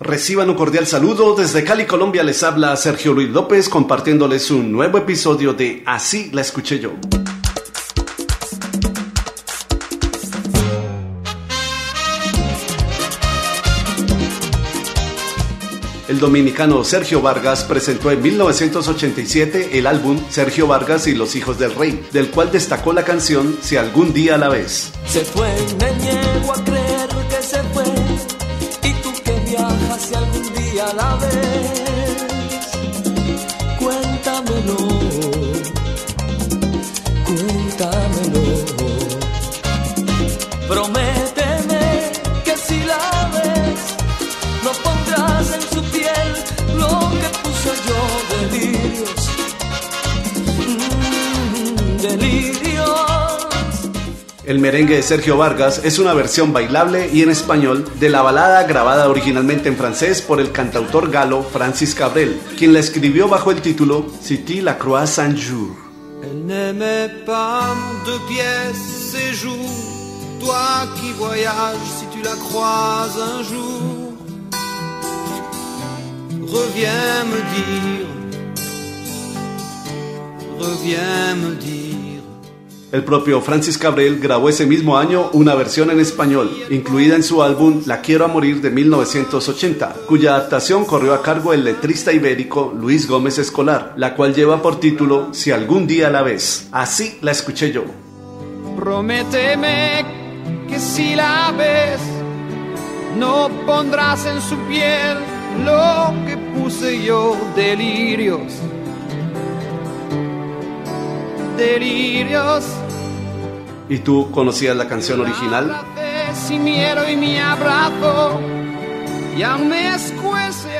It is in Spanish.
Reciban un cordial saludo desde Cali, Colombia. Les habla Sergio Luis López compartiéndoles un nuevo episodio de Así la escuché yo. El dominicano Sergio Vargas presentó en 1987 el álbum Sergio Vargas y los Hijos del Rey, del cual destacó la canción Si algún día la ves. Se fue, me niego a creer algún día la ves. El merengue de Sergio Vargas es una versión bailable y en español de la balada grabada originalmente en francés por el cantautor galo Francis Cabrel, quien la escribió bajo el título City la Croix un jour. Elle n'aimait pas de toi qui voyages si tu la croises un jour. Reviens me dire, reviens me dire. El propio Francis Cabrel grabó ese mismo año una versión en español, incluida en su álbum La Quiero a Morir de 1980, cuya adaptación corrió a cargo del letrista ibérico Luis Gómez Escolar, la cual lleva por título Si algún día la ves. Así la escuché yo. Prométeme que si la ves, no pondrás en su piel lo que puse yo, delirios. Delirios ¿Y tú conocías la canción original? Si miedo y mi abrazo, ya me escuece